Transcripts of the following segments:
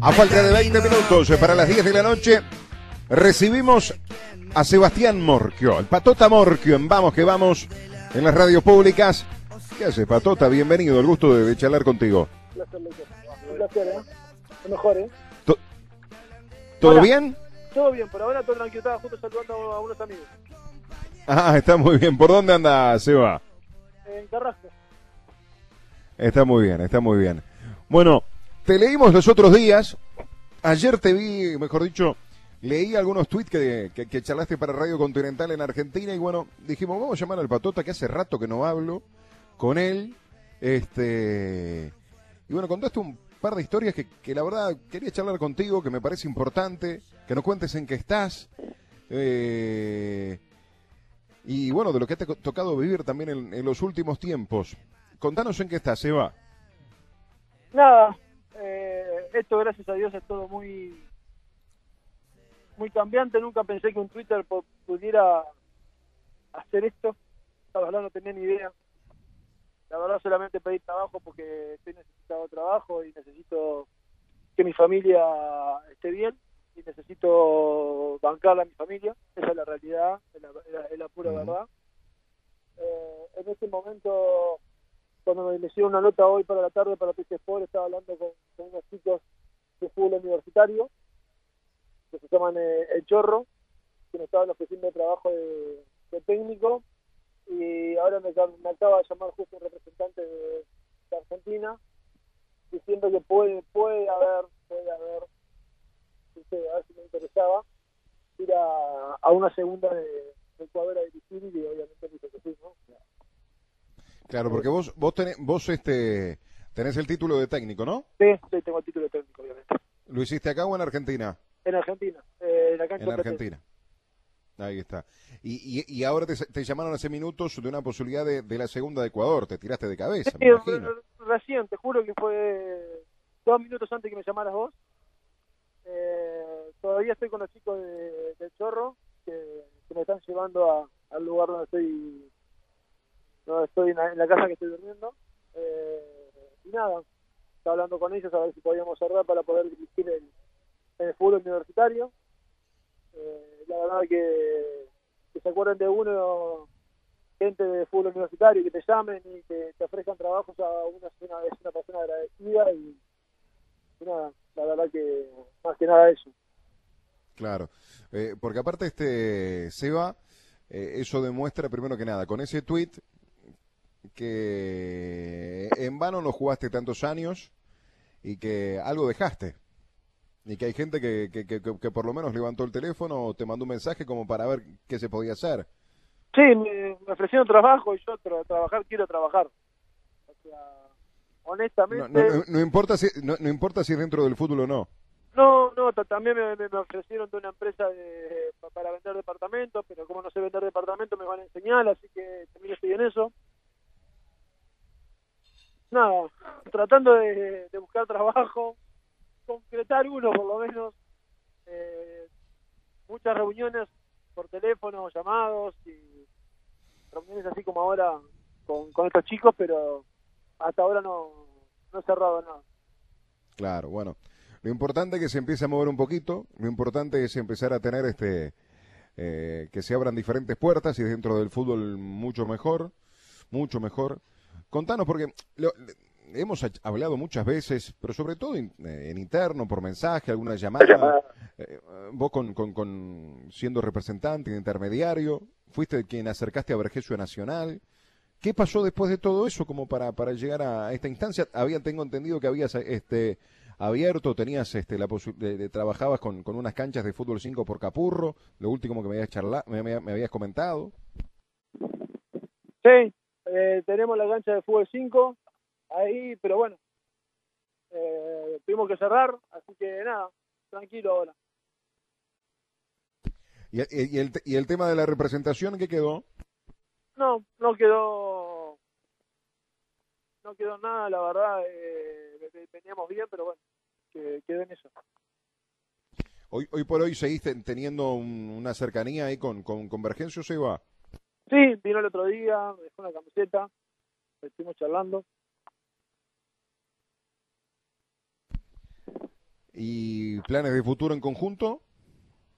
A falta de 20 minutos para las 10 de la noche, recibimos a Sebastián Morquio, el Patota Morquio en Vamos que Vamos en las radios públicas. ¿Qué haces, Patota? Bienvenido, el gusto de, de charlar contigo. Un placer, ¿eh? Lo mejor, ¿eh? ¿Todo Hola. bien? Todo bien, por ahora todo tranquilo. Estaba justo saludando a unos amigos. Ah, está muy bien. ¿Por dónde anda, Seba? En Carrasco. Está muy bien, está muy bien. Bueno, te leímos los otros días. Ayer te vi, mejor dicho, leí algunos tweets que, que, que charlaste para Radio Continental en Argentina y bueno, dijimos, vamos a llamar al Patota, que hace rato que no hablo con él. Este. Y bueno, contaste un par de historias que, que la verdad quería charlar contigo, que me parece importante, que nos cuentes en qué estás. Eh, y bueno, de lo que te ha tocado vivir también en, los últimos tiempos. Contanos en qué estás, Eva. Nada, esto gracias a Dios es todo muy muy cambiante. Nunca pensé que un Twitter pudiera hacer esto. La verdad no tenía ni idea. La verdad solamente pedí trabajo porque estoy necesitado de trabajo y necesito que mi familia esté bien y necesito bancarla a mi familia. Esa es la realidad, es la, es la- es la pura verdad. Eh, en este momento cuando me hicieron una nota hoy para la tarde para PC Sport, estaba hablando con, unos chicos de fútbol universitario que se llaman eh, El Chorro, que me estaban ofreciendo trabajo de, de técnico y ahora me, acaba- de llamar justo un representante de, Argentina diciendo que puede puede haber, puede haber, no sé, a ver si me interesaba ir a, a una segunda de, de Ecuador a dirigir y obviamente me dice que sí, ¿no? Claro, porque vos, vos tenés, vos este, tenés el título de técnico, ¿no? Sí, sí, tengo el título de técnico, obviamente. ¿Lo hiciste acá o en Argentina? En Argentina, eh, en la cancha En. Argentina. Ahí está. Y, y, y ahora te, te llamaron hace minutos de una posibilidad de, de la segunda de Ecuador. Te tiraste de cabeza, Sí, recién, te juro que fue dos minutos antes que me llamaras vos. Eh, todavía estoy con los chicos de, del Chorro que, que me están llevando a- al lugar donde estoy, donde estoy en la, en la casa que estoy durmiendo. Eh, y nada, estaba hablando con ellos a ver si podíamos cerrar para poder dirigir el, el fútbol universitario. Eh, la verdad que, que se acuerden de uno gente de fútbol universitario que te llamen y que te ofrezcan trabajos a una, una es una persona agradecida y, y nada, la verdad que más que nada eso. Claro. Eh, porque aparte, este, Seba, eh, eso demuestra, primero que nada, con ese tweet que en vano no jugaste tantos años y que algo dejaste. Y que hay gente que, que, que, por lo menos levantó el teléfono o te mandó un mensaje como para ver qué se podía hacer. Sí, me, me ofrecieron trabajo y yo tra- trabajar quiero trabajar. O sea, honestamente, No, no, no- no importa si, no, no importa si es dentro del fútbol o no. No, no, ta- también me, me- ofrecieron de una empresa de, pa- para vender departamentos, pero como no sé vender departamentos me van a enseñar, así que también estoy en eso. Nada, tratando de, buscar trabajo, concretar uno por lo menos. Eh, muchas reuniones por teléfono, llamados y reuniones así como ahora con, con estos chicos, pero hasta ahora no, no he cerrado nada. Claro, bueno. Lo importante es que se empiece a mover un poquito, lo importante es empezar a tener este eh, que se abran diferentes puertas y dentro del fútbol mucho mejor, mucho mejor. Contanos porque lo- le- hemos ha- hablado muchas veces, pero sobre todo in- eh, en interno, por mensaje, alguna llamada. Eh, vos con, con, con siendo representante, intermediario, fuiste quien acercaste a Vergesio Nacional. ¿Qué pasó después de todo eso como para, para llegar a esta instancia? Había, tengo entendido que habías este, abierto, tenías este, la de, de- trabajabas con, con unas canchas de fútbol 5 por Capurro, lo último que me habías charla, me, me- me habías comentado. Sí, eh, tenemos la cancha de fútbol 5 ahí, pero bueno, eh, tuvimos que cerrar, así que nada, tranquilo ahora. Y, y- el, y el tema de la representación, ¿qué quedó? No, no quedó, no quedó nada, la verdad, eh, ve- ve- veníamos bien, pero bueno, que quedó en eso. Hoy, hoy por hoy seguiste teniendo un- una cercanía ahí con, con Convergencia, se va. Sí, vino el otro día, una camiseta, estuvimos charlando. ¿Y planes de futuro en conjunto?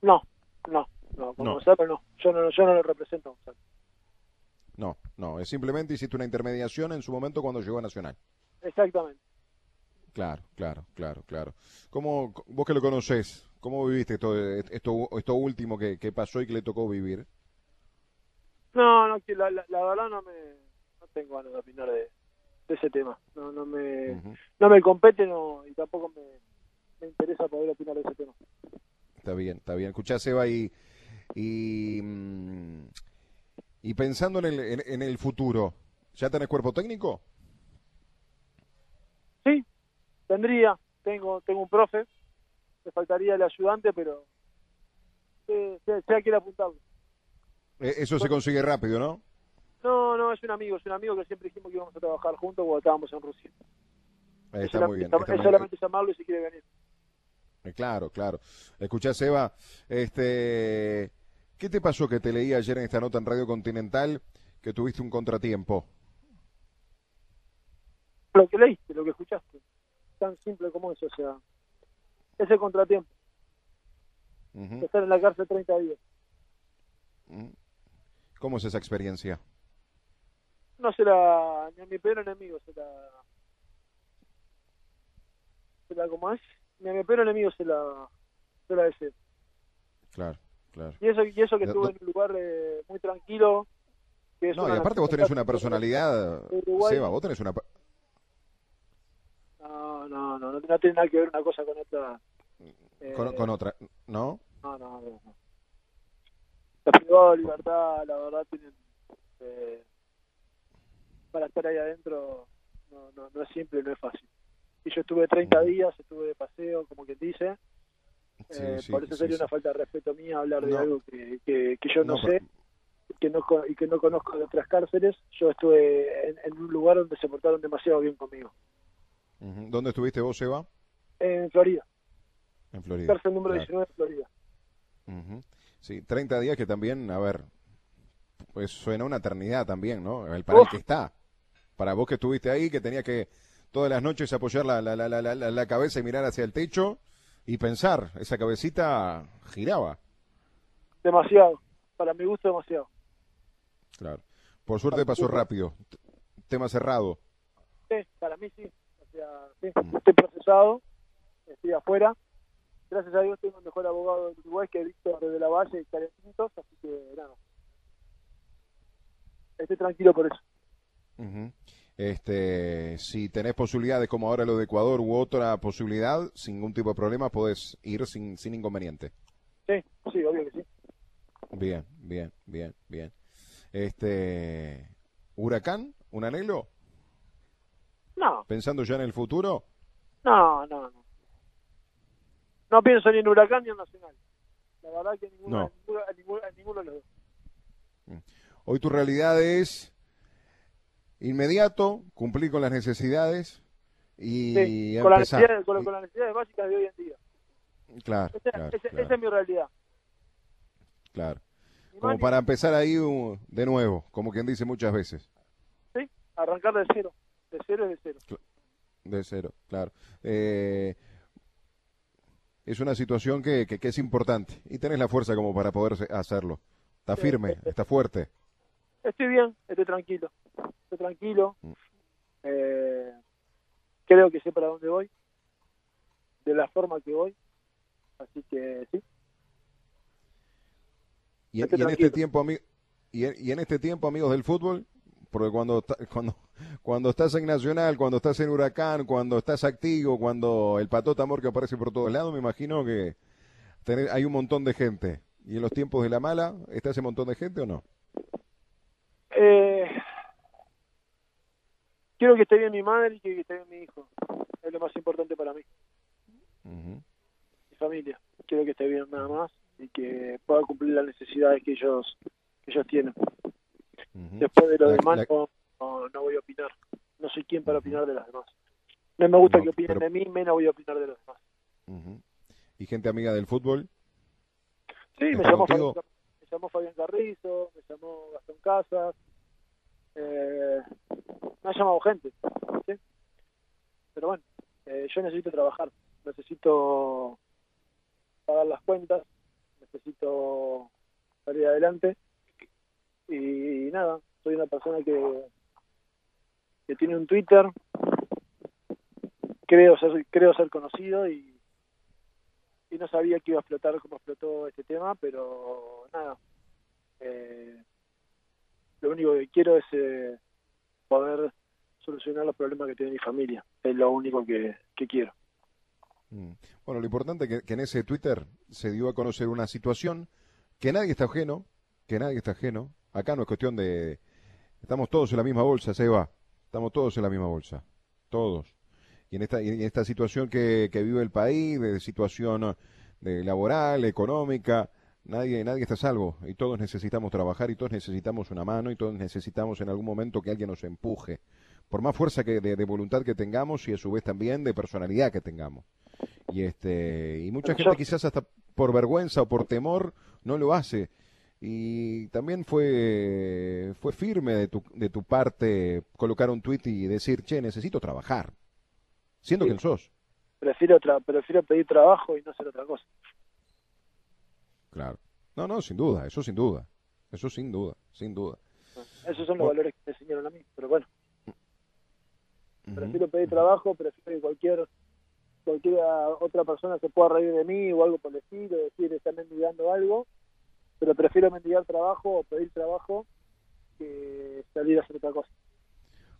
No, no, no, con No. Gonzalo no. Yo no, yo no lo represento a Gonzalo. No, no, es simplemente hiciste una intermediación en su momento cuando llegó a Nacional. Exactamente. Claro, claro, claro, claro. ¿Cómo, vos que lo conocés, cómo viviste esto, esto, esto último que, que pasó y que le tocó vivir? No, no, la, la, la verdad no me no tengo ganas de opinar de, de ese tema. No, no me no me compete no, y tampoco me, me interesa poder opinar de ese tema. Está bien, está bien. Escuchá, Seba, y, y, mm, y pensando en el, en, en el futuro, ¿ya tenés cuerpo técnico? Sí, tendría, tengo tengo un profe, me faltaría el ayudante, pero sé, sé, sé a quién apuntarlo. Eh, Eso se consigue rápido, ¿no? No, no, es un amigo, es un amigo que siempre dijimos que íbamos a trabajar juntos cuando estábamos en Rusia. Eh, Es Está solamente muy bien. está es muy- solamente llamarlo y si quiere venir. Eh, Claro, claro. Escuchá, Seba, este, ¿qué te pasó que te leí ayer en esta nota en Radio Continental que tuviste un contratiempo? Lo que leíste, lo que escuchaste. Tan simple como eso, o sea, ese contratiempo, Ujú, estar en la cárcel 30 días. ujú. ¿Cómo es esa experiencia? No se la, ni a mi peor enemigo se la, se la, ¿cómo es? Ni a mi peor enemigo se la, se la deseo. Claro, claro. Y eso, y eso que No- estuve no- en un lugar eh, muy tranquilo. Que es No, y aparte vos tenés una personalidad. Seba, vos tenés una... No, no, no, no, no tiene nada que ver una cosa con otra. Eh, con, con otra, ¿no? No, no, no. no. Los privados de libertad, la verdad, tienen. eh, para estar ahí adentro no, no, no es simple, no es fácil. Y yo estuve 30 días, estuve de paseo, como quien dice. Sí, eh, sí, por eso sí, sería una falta de respeto mía hablar de No. algo que, que, que yo no, No, sé que no, y que no conozco de otras cárceles. Yo estuve en, en un lugar donde se portaron demasiado bien conmigo. ¿Dónde estuviste vos, Seba? En Florida, En Florida. cárcel número Claro. 19 de Florida. Ujú. Sí, 30 días que también, a ver, pues suena una eternidad también, ¿no? El para el que está. Para vos que estuviste ahí, que tenía que todas las noches apoyar la, la, la, la, cabeza y mirar hacia el techo y pensar, esa cabecita giraba. Demasiado, para mi gusto demasiado. Claro. Por suerte pasó rápido. Tema cerrado. Sí, para mí sí. O sea, sí, Mm. estoy procesado, estoy afuera. Gracias a Dios tengo el mejor abogado del Uruguay que Víctor de la Valle y Karen Pintos, así que nada. Estoy tranquilo por eso. Ujú. Este, si tenés posibilidades como ahora lo de Ecuador u otra posibilidad, sin ningún tipo de problema, podés ir sin, sin inconveniente. Sí, sí, obvio que sí. Bien, bien, bien, bien. Este, huracán, un anhelo, No, pensando ya en el futuro. no, no, no. No pienso ni en Huracán ni en Nacional. La verdad que ninguno, No. ninguno, ninguno, ninguno de los dos. Hoy tu realidad es inmediato, cumplir con las necesidades y Sí, con, las necesidades, con, con las necesidades básicas de hoy en día. Claro, Esa, claro, esa- claro, esa es mi realidad. claro. Ni Como ni para empezar ahí uh, de nuevo, como quien dice muchas veces. Sí, arrancar de cero. De cero es de cero. De cero, claro. Eh, es una situación que, que- que es importante y tenés la fuerza como para poder hacerlo. Está firme, sí, sí. está fuerte. Estoy bien, estoy tranquilo. Estoy tranquilo. Mm. Eh, creo que sé para dónde voy. De la forma que voy. Así que sí. Y, en este tiempo, y, en, y en este tiempo, amigos del fútbol, porque cuando, cuando, cuando estás en Nacional, cuando estás en Huracán, cuando estás activo, cuando el patota amor que aparece por todos lados, me imagino que tenés- hay un montón de gente. ¿Y en los tiempos de la mala, está ese montón de gente o no? Eh, quiero que esté bien mi madre y que esté bien mi hijo. Es lo más importante para mí. Ujú. Mi familia. Quiero que esté bien nada más y que pueda cumplir las necesidades que ellos que ellos tienen. Después de lo La- demás la- no, no, no voy a opinar. No soy quien para opinar de las demás. No me gusta No, que opinen pero- de mí, menos voy a opinar de los demás. Ujú. ¿Y gente amiga del fútbol? Sí, me ¿Está llamó? Fabián, me llamó Fabián Carrizo, me llamó Gastón Casas, eh, me ha llamado gente, ¿sí? Pero bueno, eh, yo necesito trabajar, necesito pagar las cuentas, necesito salir adelante y nada, soy una persona que, que tiene un Twitter, creo ser, creo ser conocido y, no sabía que iba a explotar como explotó este tema, pero nada, eh, lo único que quiero es eh, poder solucionar los problemas que tiene mi familia, es lo único que, que quiero. Mm. Bueno, lo importante es que, en ese Twitter se dio a conocer una situación que nadie está ajeno, que nadie está ajeno. Acá no es cuestión de... Estamos todos en la misma bolsa, Seba. Estamos todos en la misma bolsa. Todos. Y en esta, en esta situación que, que vive el país, de situación de laboral, económica, nadie, nadie está salvo. Y todos necesitamos trabajar y todos necesitamos una mano y todos necesitamos en algún momento que alguien nos empuje. Por más fuerza que de voluntad que tengamos y a su vez también de personalidad que tengamos. Y este y mucha gente quizás hasta por vergüenza o por temor no lo hace. Y también fue fue firme de tu, de tu parte colocar un tuit y decir, "Che, necesito trabajar." Siendo quien sos. Prefiero prefiero pedir trabajo y no hacer otra cosa. Claro. No, no, sin duda, eso sin duda. Eso sin duda, sin duda. Esos son los valores que me enseñaron a mí, pero bueno. Prefiero pedir trabajo, prefiero que cualquier cualquier otra persona se pueda reír de mí o algo por el estilo, decir, está mendigando algo, pero prefiero mendigar trabajo o pedir trabajo que salir a hacer otra cosa.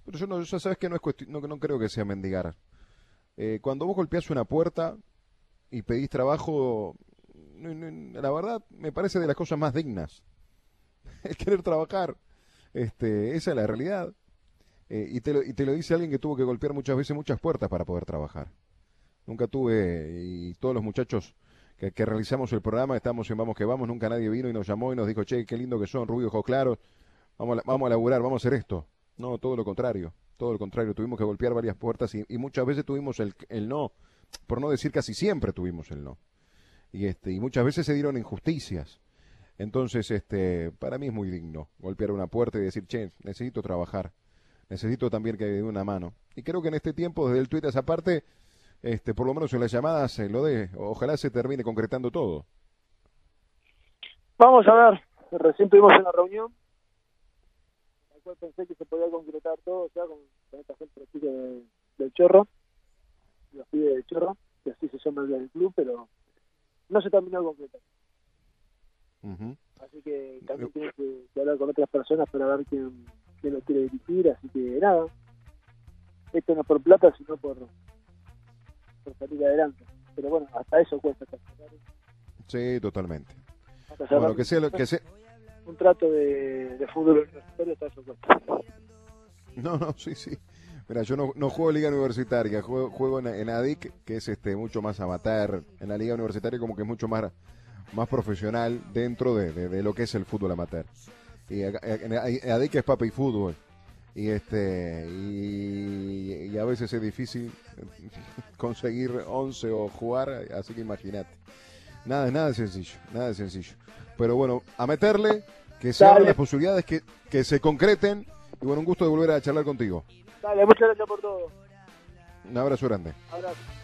Pero yo no, ya sabes que no es cuestión, no, no creo que sea mendigar. Eh, cuando vos golpeás una puerta y pedís trabajo, la verdad me parece de las cosas más dignas. El querer trabajar, este, esa es la realidad. Eh, y, te lo, y te lo dice alguien que tuvo que golpear muchas veces muchas puertas para poder trabajar. Nunca tuve, y todos los muchachos que, realizamos el programa, estamos en Vamos que Vamos, nunca nadie vino y nos llamó y nos dijo, che, qué lindo que son, rubio, ojos claros, vamos a, vamos a laburar, vamos a hacer esto. No, todo lo contrario, todo lo contrario, tuvimos que golpear varias puertas y, muchas veces tuvimos el, el, no, por no decir casi siempre tuvimos el no. Y, este, y muchas veces se dieron injusticias. Entonces, este, para mí es muy digno golpear una puerta y decir, che, necesito trabajar, necesito también que me dé una mano. Y creo que en este tiempo, desde el Twitter esa parte, este, por lo menos en las llamadas se lo de, ojalá se termine concretando todo. Vamos a ver, recién tuvimos una reunión, en la cual pensé que se podía concretar todo ya con, esta gente de, del Chorro, los pibes del Chorro, que así se llama el club, pero no se terminó de concretar. Así que también tienes que, hablar con otras personas para ver quién, quién lo quiere dirigir, así que nada, esto no por plata, sino por, por salir adelante. Pero bueno, hasta eso cuesta. Sí, totalmente. Bueno, que sea lo que sea. Un trato de, de fútbol universitario hasta eso cuesta. No, no, sí, sí. Mira, yo no, no juego en liga universitaria, juego, juego en, ADIC, que es este mucho más amateur. En la liga universitaria como que es mucho más, más profesional dentro de, de, lo que es el fútbol amateur. Y en ADIC es papa y fútbol y este y, a veces es difícil conseguir 11 o jugar así que imagínate. Nada nada sencillo nada sencillo. Pero bueno a meterle que se abran las posibilidades que, que se concreten. Y bueno un gusto de volver a charlar contigo. Dale, muchas gracias por todo. Un abrazo grande. Abrazo